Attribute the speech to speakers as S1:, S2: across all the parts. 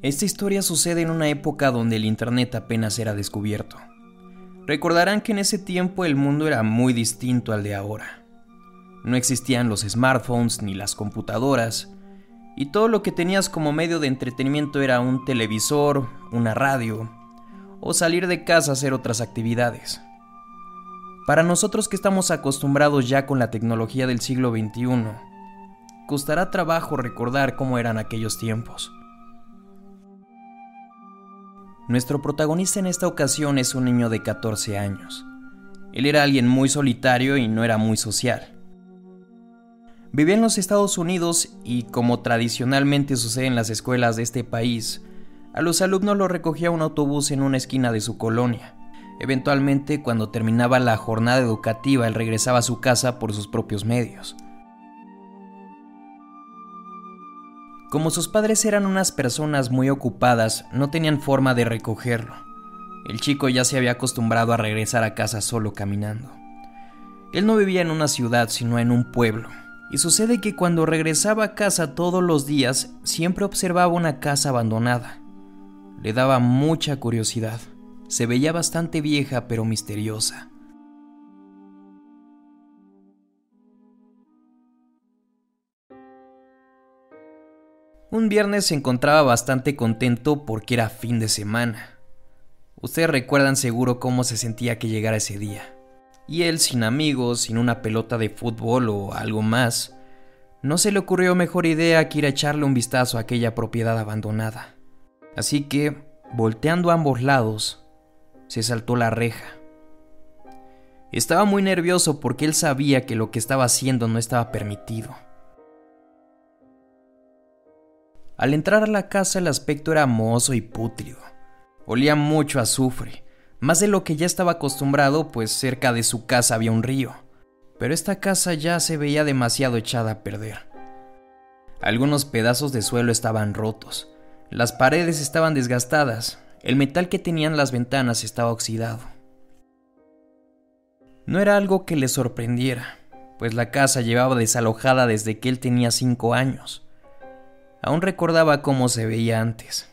S1: Esta historia sucede en una época donde el Internet apenas era descubierto. Recordarán que en ese tiempo el mundo era muy distinto al de ahora. No existían los smartphones ni las computadoras, y todo lo que tenías como medio de entretenimiento era un televisor, una radio, o salir de casa a hacer otras actividades. Para nosotros que estamos acostumbrados ya con la tecnología del siglo XXI, costará trabajo recordar cómo eran aquellos tiempos. Nuestro protagonista en esta ocasión es un niño de 14 años. Él era alguien muy solitario y no era muy social. Vivía en los Estados Unidos y, como tradicionalmente sucede en las escuelas de este país, a los alumnos los recogía un autobús en una esquina de su colonia. Eventualmente, cuando terminaba la jornada educativa, él regresaba a su casa por sus propios medios. Como sus padres eran unas personas muy ocupadas, no tenían forma de recogerlo. El chico ya se había acostumbrado a regresar a casa solo caminando. Él no vivía en una ciudad, sino en un pueblo. Y sucede que cuando regresaba a casa todos los días, siempre observaba una casa abandonada. Le daba mucha curiosidad. Se veía bastante vieja pero misteriosa. Un viernes se encontraba bastante contento porque era fin de semana. Ustedes recuerdan seguro cómo se sentía que llegara ese día. Y él, sin amigos, sin una pelota de fútbol o algo más, no se le ocurrió mejor idea que ir a echarle un vistazo a aquella propiedad abandonada. Así que, volteando a ambos lados, se saltó la reja. Estaba muy nervioso porque él sabía que lo que estaba haciendo no estaba permitido. Al entrar a la casa el aspecto era mozo y pútrido. Olía mucho a azufre, más de lo que ya estaba acostumbrado, pues cerca de su casa había un río. Pero esta casa ya se veía demasiado echada a perder. Algunos pedazos de suelo estaban rotos, las paredes estaban desgastadas, el metal que tenían las ventanas estaba oxidado. No era algo que le sorprendiera, pues la casa llevaba desalojada desde que él tenía cinco años. Aún recordaba cómo se veía antes.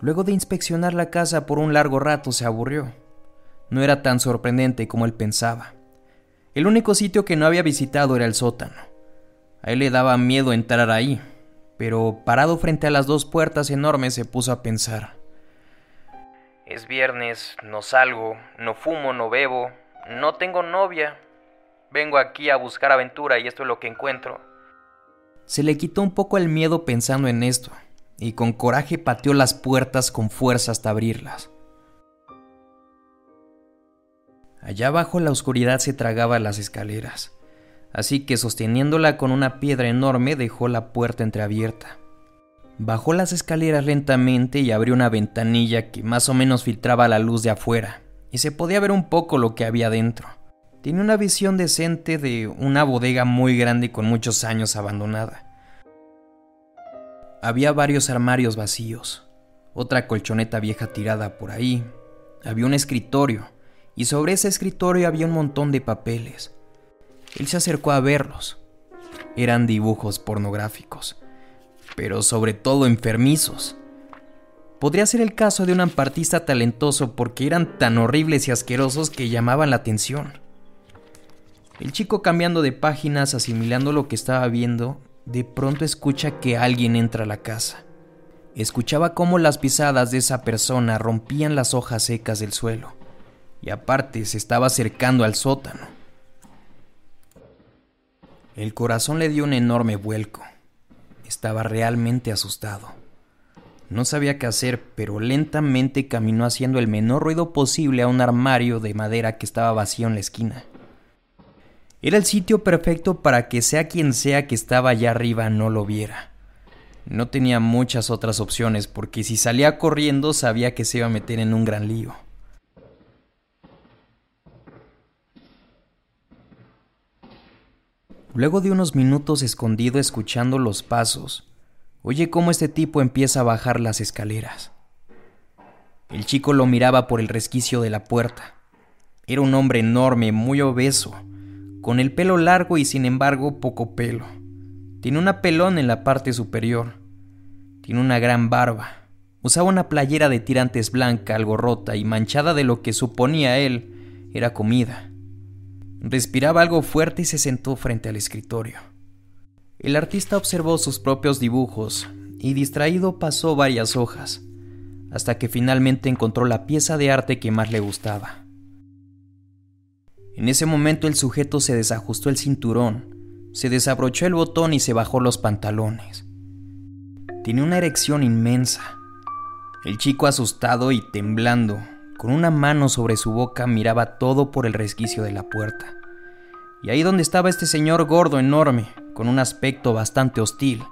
S1: Luego de inspeccionar la casa por un largo rato se aburrió. No era tan sorprendente como él pensaba. El único sitio que no había visitado era el sótano. A él le daba miedo entrar ahí, pero parado frente a las dos puertas enormes se puso a pensar. Es viernes, no salgo, no fumo, no bebo, no tengo novia. Vengo aquí a buscar aventura y esto es lo que encuentro. Se le quitó un poco el miedo pensando en esto, y con coraje pateó las puertas con fuerza hasta abrirlas. Allá abajo la oscuridad se tragaba las escaleras así que sosteniéndola con una piedra enorme dejó la puerta entreabierta. Bajó las escaleras lentamente y abrió una ventanilla que más o menos filtraba la luz de afuera, y se podía ver un poco lo que había dentro. Tiene una visión decente de una bodega muy grande con muchos años abandonada. Había varios armarios vacíos, otra colchoneta vieja tirada por ahí, había un escritorio, y sobre ese escritorio había un montón de papeles. Él se acercó a verlos. Eran dibujos pornográficos, pero sobre todo enfermizos. Podría ser el caso de un ampartista talentoso porque eran tan horribles y asquerosos que llamaban la atención. El chico cambiando de páginas, asimilando lo que estaba viendo, de pronto escucha que alguien entra a la casa. Escuchaba cómo las pisadas de esa persona rompían las hojas secas del suelo, y aparte se estaba acercando al sótano. El corazón le dio un enorme vuelco. Estaba realmente asustado. No sabía qué hacer, pero lentamente caminó haciendo el menor ruido posible a un armario de madera que estaba vacío en la esquina. Era el sitio perfecto para que sea quien sea que estaba allá arriba no lo viera. No tenía muchas otras opciones porque si salía corriendo sabía que se iba a meter en un gran lío. Luego de unos minutos escondido escuchando los pasos, oye cómo este tipo empieza a bajar las escaleras. El chico lo miraba por el resquicio de la puerta. Era un hombre enorme, muy obeso, con el pelo largo y sin embargo poco pelo. Tiene una pelón en la parte superior. Tiene una gran barba. Usaba una playera de tirantes blanca, algo rota y manchada de lo que suponía él era comida. Respiraba algo fuerte y se sentó frente al escritorio. El artista observó sus propios dibujos y distraído pasó varias hojas, hasta que finalmente encontró la pieza de arte que más le gustaba. En ese momento el sujeto se desajustó el cinturón, se desabrochó el botón y se bajó los pantalones. Tenía una erección inmensa. El chico asustado y temblando, con una mano sobre su boca, miraba todo por el resquicio de la puerta. Y ahí donde estaba este señor gordo enorme, con un aspecto bastante hostil,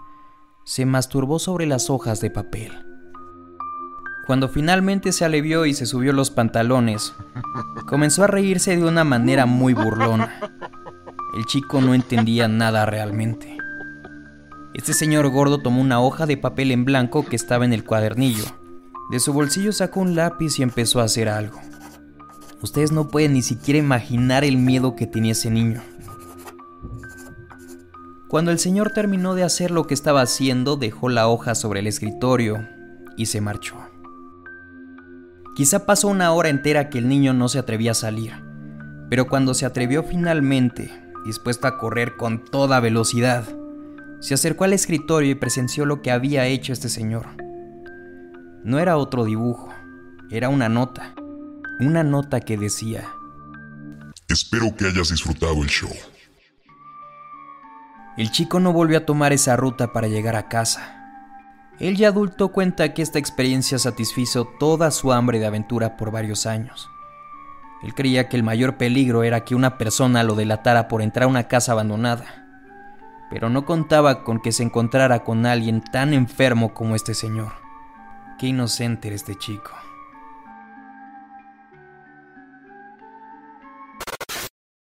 S1: se masturbó sobre las hojas de papel. Cuando finalmente se alivió y se subió los pantalones, comenzó a reírse de una manera muy burlona. El chico no entendía nada realmente. Este señor gordo tomó una hoja de papel en blanco que estaba en el cuadernillo. De su bolsillo sacó un lápiz y empezó a hacer algo. Ustedes no pueden ni siquiera imaginar el miedo que tenía ese niño. Cuando el señor terminó de hacer lo que estaba haciendo, dejó la hoja sobre el escritorio y se marchó. Quizá pasó una hora entera que el niño no se atrevía a salir, pero cuando se atrevió finalmente, dispuesto a correr con toda velocidad, se acercó al escritorio y presenció lo que había hecho este señor. No era otro dibujo, era una nota. Una nota que decía...
S2: Espero que hayas disfrutado el show.
S1: El chico no volvió a tomar esa ruta para llegar a casa. Él ya adulto cuenta que esta experiencia satisfizo toda su hambre de aventura por varios años. Él creía que el mayor peligro era que una persona lo delatara por entrar a una casa abandonada pero no contaba con que se encontrara con alguien tan enfermo como este señor. Qué inocente era este chico.